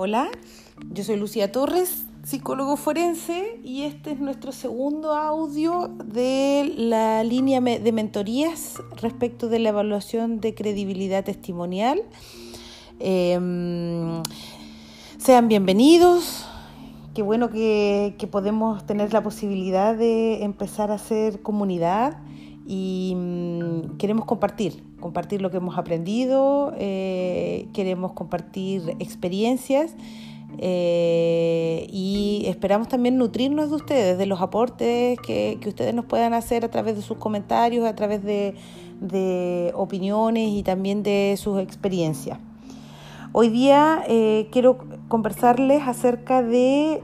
Hola, yo soy Lucía Torres, psicólogo forense, y este es nuestro segundo audio de la línea de mentorías respecto de la evaluación de credibilidad testimonial. Em, sean bienvenidos. Qué bueno que, podemos tener la posibilidad de empezar a hacer comunidad y mm, queremos compartir, compartir lo que hemos aprendido, eh, queremos compartir experiencias eh, y esperamos también nutrirnos de ustedes, de los aportes que, ustedes nos puedan hacer a través de sus comentarios, a través de, opiniones y también de sus experiencias. Hoy día eh, quiero conversarles acerca de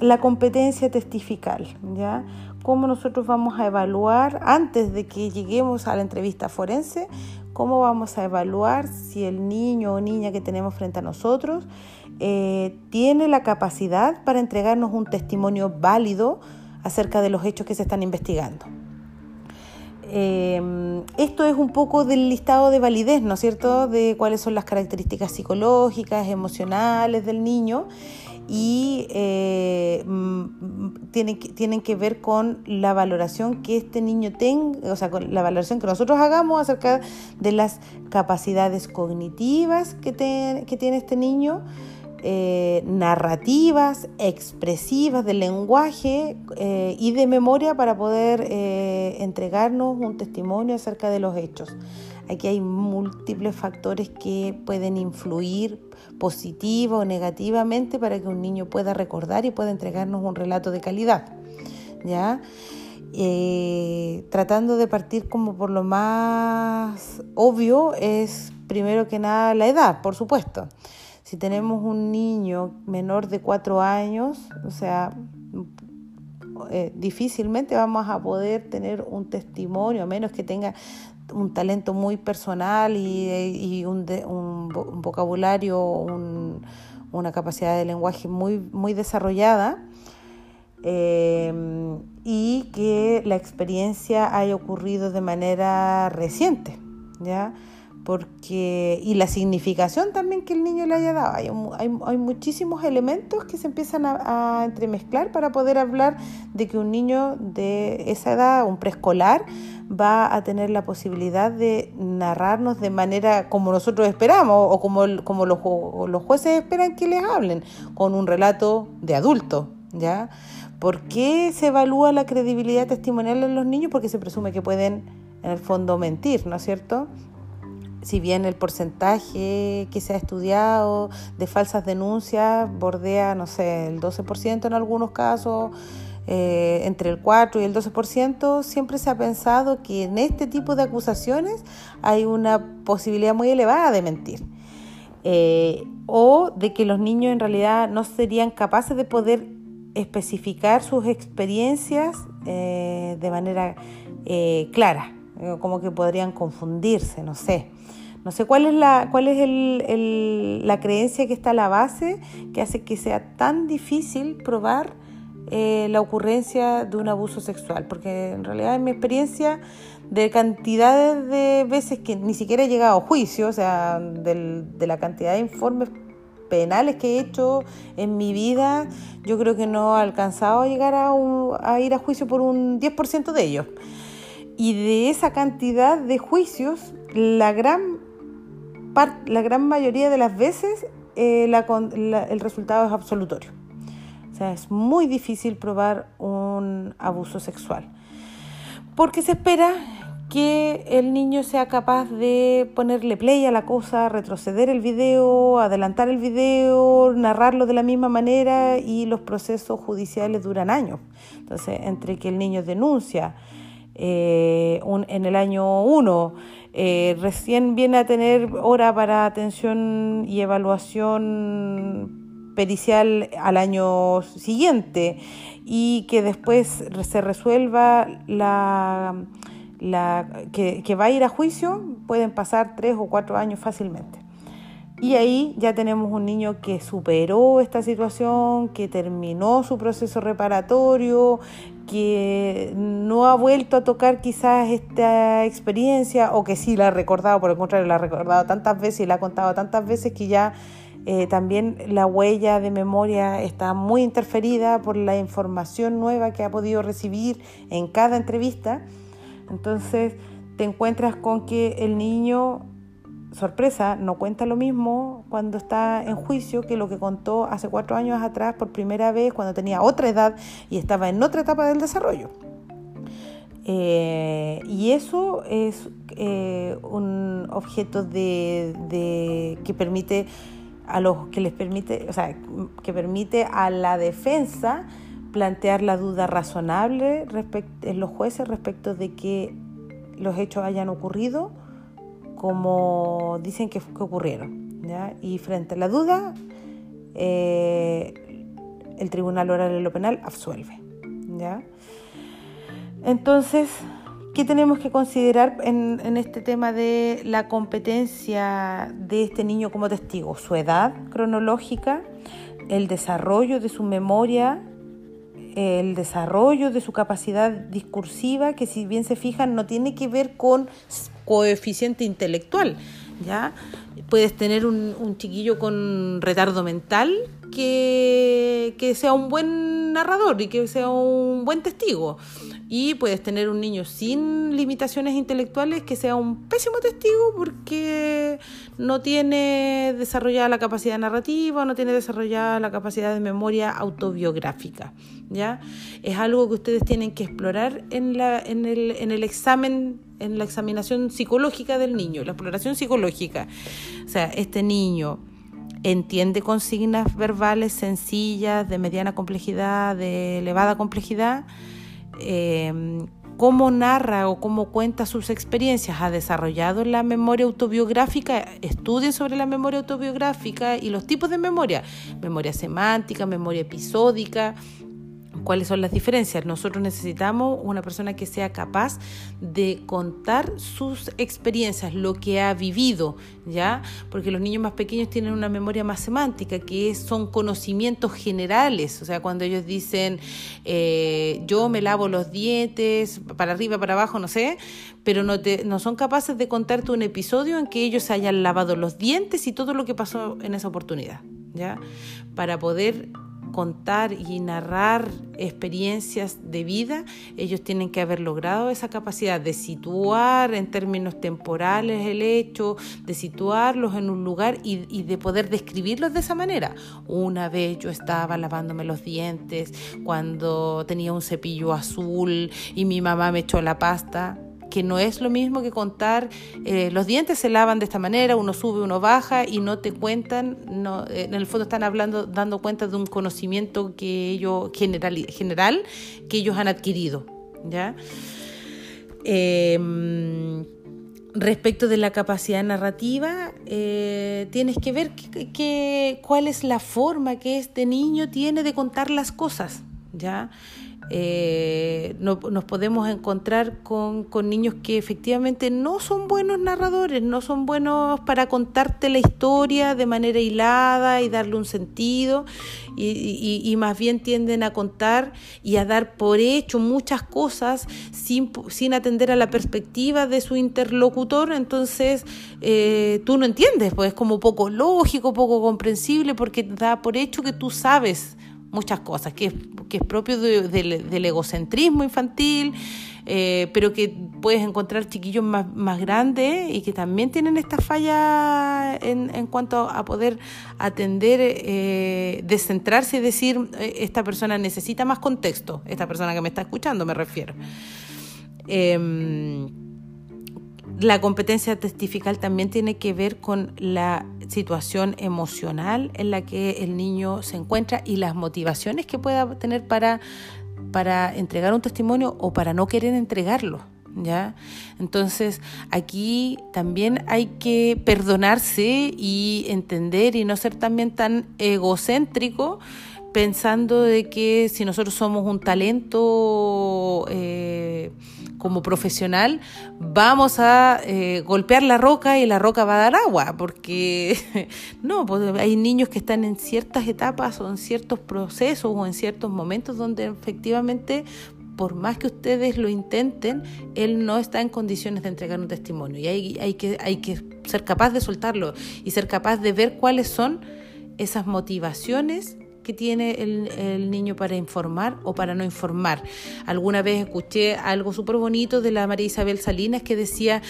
la competencia testifical, ¿ya? Cómo nosotros vamos a evaluar, antes de que lleguemos a la entrevista forense, cómo vamos a evaluar si el niño o niña que tenemos frente a nosotros eh, tiene la capacidad para entregarnos un testimonio válido acerca de los hechos que se están investigando. Eh, esto es un poco del listado de validez, ¿no es cierto?, de cuáles son las características psicológicas, emocionales del niño y eh, mm, tienen, que, tienen que ver con la valoración que este niño tenga, o sea, con la valoración que nosotros hagamos acerca de las capacidades cognitivas que, que tiene este niño, eh, narrativas, expresivas, de lenguaje eh, y de memoria para poder entregarnos un testimonio acerca de los hechos. Aquí hay múltiples factores que pueden influir positivo o negativamente para que un niño pueda recordar y pueda entregarnos un relato de calidad. ¿ya? Eh, tratando de partir como por lo más obvio es primero que nada la edad, por supuesto. Si tenemos un niño menor de cuatro años, o sea, eh, difícilmente vamos a poder tener un testimonio, a menos que tenga un talento muy personal y, un, vocabulario, una capacidad de lenguaje muy, muy desarrollada eh, y que la experiencia haya ocurrido de manera reciente, ¿ya? Porque y la significación también que el niño le haya dado. Hay, hay, muchísimos elementos que se empiezan a, entremezclar para poder hablar de que un niño de esa edad, un preescolar, va a tener la posibilidad de narrarnos de manera como nosotros esperamos o como, como los, los jueces esperan que les hablen, con un relato de adulto, ¿ya? ¿Por qué se evalúa la credibilidad testimonial en los niños? Porque se presume que pueden, en el fondo, mentir, ¿no es cierto? Si bien el porcentaje que se ha estudiado de falsas denuncias bordea, no sé, el 12% en algunos casos, eh, entre el 4 y el 12%, siempre se ha pensado que en este tipo de acusaciones hay una posibilidad muy elevada de mentir. Eh, o de que los niños en realidad no serían capaces de poder especificar sus experiencias eh, de manera clara, como que podrían confundirse, no sé. No sé cuál es la, cuál es el, la creencia que está a la base que hace que sea tan difícil probar eh, la ocurrencia de un abuso sexual, porque en realidad en mi experiencia de cantidades de veces que ni siquiera he llegado a juicio, o sea, de la cantidad de informes penales que he hecho en mi vida, yo creo que no he alcanzado a llegar a, a ir a juicio por un 10% de ellos. Y de esa cantidad de juicios, la gran la gran mayoría de las veces eh, el resultado es absolutorio. O sea, es muy difícil probar un abuso sexual. Porque se espera que el niño sea capaz de ponerle play a la cosa, retroceder el video, adelantar el video, narrarlo de la misma manera y los procesos judiciales duran años. Entonces, entre que el niño denuncia eh, en el año 1, eh, recién viene a tener hora para atención y evaluación pericial al año siguiente y que después se resuelva la, la que, que va a ir a juicio, pueden pasar tres o cuatro años fácilmente. Y ahí ya tenemos un niño que superó esta situación, que terminó su proceso reparatorio, que no ha vuelto a tocar quizás esta experiencia o que sí la ha recordado, por el contrario, la ha recordado tantas veces y la ha contado tantas veces que ya Eh, también la huella de memoria está muy interferida por la información nueva que ha podido recibir en cada entrevista. Entonces te encuentras con que el niño, sorpresa, no cuenta lo mismo cuando está en juicio que lo que contó hace cuatro años atrás por primera vez cuando tenía otra edad y estaba en otra etapa del desarrollo. Eh, y eso es eh, un objeto de, que permite a los que les permite, o sea, que permite a la defensa plantear la duda razonable en los jueces respecto de que los hechos hayan ocurrido como dicen que, ocurrieron. Y frente a la duda, eh, el Tribunal Oral de lo Penal absuelve. ¿ya? Entonces, ¿qué tenemos que considerar en, este tema de la competencia de este niño como testigo? Su edad cronológica, el desarrollo de su memoria el desarrollo de su capacidad discursiva, que si bien se fijan no tiene que ver con coeficiente intelectual, ¿ya? Puedes tener un, chiquillo con retardo mental que, que sea un buen narrador y que sea un buen testigo. Y puedes tener un niño sin limitaciones intelectuales que sea un pésimo testigo porque no tiene desarrollada la capacidad narrativa, no tiene desarrollada la capacidad de memoria autobiográfica. ¿ya? Es algo que ustedes tienen que explorar en, la, en, el, en el examen, en la examinación psicológica del niño, la exploración psicológica. O sea, este niño entiende consignas verbales sencillas, de mediana complejidad, de elevada complejidad eh, cómo narra o cómo cuenta sus experiencias, ha desarrollado la memoria autobiográfica, estudien sobre la memoria autobiográfica y los tipos de memoria, memoria semántica, memoria episódica, ¿Cuáles son las diferencias? Nosotros necesitamos una persona que sea capaz de contar sus experiencias, lo que ha vivido, ¿ya? Porque los niños más pequeños tienen una memoria más semántica, que son conocimientos generales. O sea, cuando ellos dicen, eh, yo me lavo los dientes, para arriba, para abajo, no sé, pero no, te, no son capaces de contarte un episodio en que ellos hayan lavado los dientes y todo lo que pasó en esa oportunidad, ¿ya? Para poder contar y narrar experiencias de vida, ellos tienen que haber logrado esa capacidad de situar en términos temporales el hecho, de situarlos en un lugar y, de poder describirlos de esa manera. Una vez yo estaba lavándome los dientes cuando tenía un cepillo azul y mi mamá me echó la pasta que no es lo mismo que contar, eh, los dientes se lavan de esta manera, uno sube, uno baja y no te cuentan, no, eh, en el fondo están hablando, dando cuenta de un conocimiento que ellos, general, general que ellos han adquirido. ¿ya? Em, respecto de la capacidad narrativa, eh, tienes que ver cuál es la forma que este niño tiene de contar las cosas. ¿ya? Eh, no, nos podemos encontrar con, con, niños que efectivamente no son buenos narradores, no son buenos para contarte la historia de manera hilada y darle un sentido, y, y, más bien tienden a contar y a dar por hecho muchas cosas sin, sin atender a la perspectiva de su interlocutor, entonces eh, tú no entiendes, pues es como poco lógico, poco comprensible, porque da por hecho que tú sabes muchas cosas, que es, que es propio del egocentrismo infantil, eh, pero que puedes encontrar chiquillos más, más grandes y que también tienen esta falla en, en cuanto a poder atender, eh, descentrarse y decir, eh, esta persona necesita más contexto, esta persona que me está escuchando me refiero. Em, la competencia testifical también tiene que ver con la situación emocional en la que el niño se encuentra y las motivaciones que pueda tener para, para entregar un testimonio o para no querer entregarlo. ¿Ya? Entonces aquí también hay que perdonarse y entender y no ser también tan egocéntrico pensando de que si nosotros somos un talento eh, como profesional, vamos a eh, golpear la roca y la roca va a dar agua, porque no, pues hay niños que están en ciertas etapas o en ciertos procesos o en ciertos momentos donde efectivamente por más que ustedes lo intenten, él no está en condiciones de entregar un testimonio. Y hay, hay, que, hay que ser capaz de soltarlo y ser capaz de ver cuáles son esas motivaciones tiene el, niño para informar o para no informar. Alguna vez escuché algo súper bonito de la María Isabel Salinas que decía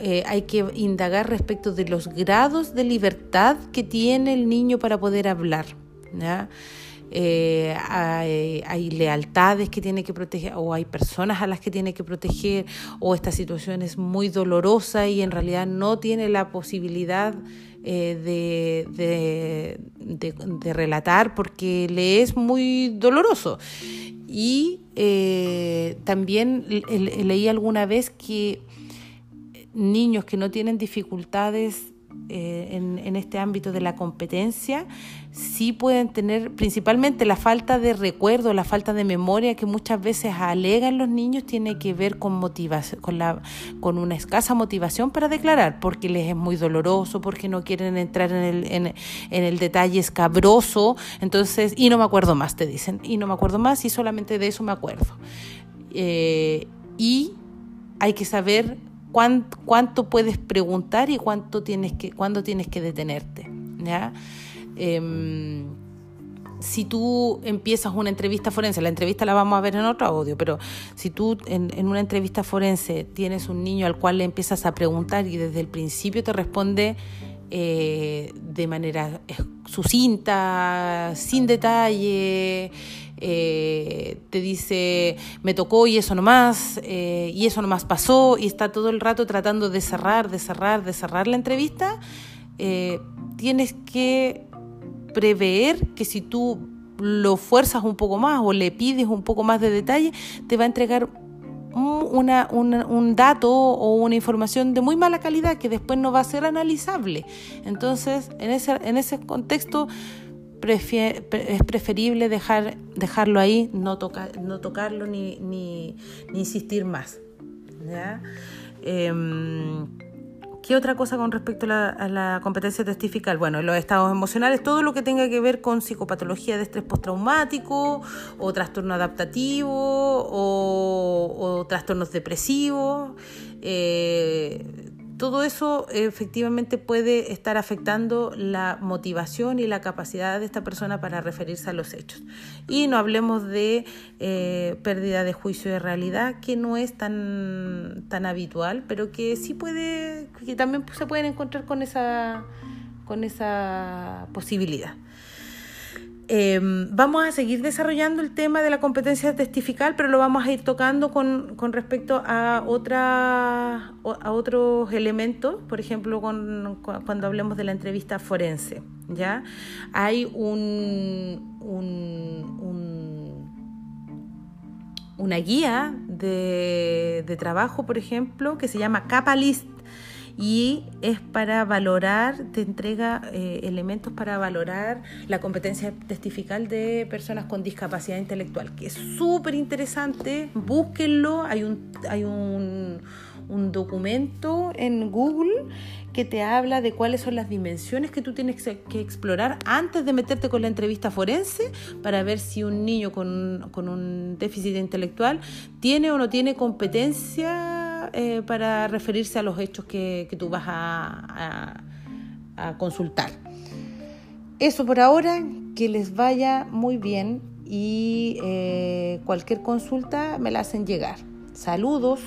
eh, hay que indagar respecto de los grados de libertad que tiene el niño para poder hablar. Eh, hay, lealtades que tiene que proteger o hay personas a las que tiene que proteger o esta situación es muy dolorosa y en realidad no tiene la posibilidad eh, de, relatar porque le es muy doloroso. Y eh, también leí alguna vez que niños que no tienen dificultades eh, en, este ámbito de la competencia, sí pueden tener principalmente la falta de recuerdo, la falta de memoria que muchas veces alegan los niños, tiene que ver con con, la, con una escasa motivación para declarar, porque les es muy doloroso, porque no quieren entrar en el, en, el detalle escabroso, entonces, y no me acuerdo más, te dicen, y no me acuerdo más, y solamente de eso me acuerdo. Eh, y hay que saber cuánto, puedes preguntar y cuánto tienes que, cuándo tienes que detenerte. ¿ya? Em, si tú empiezas una entrevista forense, la entrevista la vamos a ver en otro audio, pero si tú en, una entrevista forense tienes un niño al cual le empiezas a preguntar y desde el principio te responde eh, de manera sucinta, sin detalle, eh, te dice, me tocó y eso nomás, eh, y eso nomás pasó, y está todo el rato tratando de cerrar, de cerrar, de cerrar la entrevista, eh, tienes que prever que si tú lo fuerzas un poco más o le pides un poco más de detalle, te va a entregar una, un dato o una información de muy mala calidad que después no va a ser analizable. Entonces, en ese, en ese contexto, es preferible dejar, dejarlo ahí, no, tocar, no tocarlo ni, ni, insistir más. Em, ¿Qué otra cosa con respecto a la, competencia testifical? Bueno, los estados emocionales, todo lo que tenga que ver con psicopatología de estrés postraumático o trastorno adaptativo o, trastornos depresivos. Eh, todo eso efectivamente puede estar afectando la motivación y la capacidad de esta persona para referirse a los hechos. Y no hablemos de eh, pérdida de juicio de realidad, que no es tan, tan habitual, pero que sí puede, que también se pueden encontrar con esa, con esa posibilidad. Em, vamos a seguir desarrollando el tema de la competencia testifical, pero lo vamos a ir tocando con, respecto a, otra, a otros elementos, por ejemplo, cuando hablemos de la entrevista forense. ¿ya? Hay un, una guía de, de trabajo, por ejemplo, que se llama Capalist y es para valorar, te entrega eh, elementos para valorar la competencia testifical de personas con discapacidad intelectual, que es súper interesante, búsquenlo, hay un, hay un, un documento en Google que te habla de cuáles son las dimensiones que tú tienes que explorar antes de meterte con la entrevista forense para ver si un niño con, con un déficit intelectual tiene o no tiene competencia eh, para referirse a los hechos que, tú vas a, consultar. Eso por ahora, que les vaya muy bien y eh, cualquier consulta me la hacen llegar. Saludos.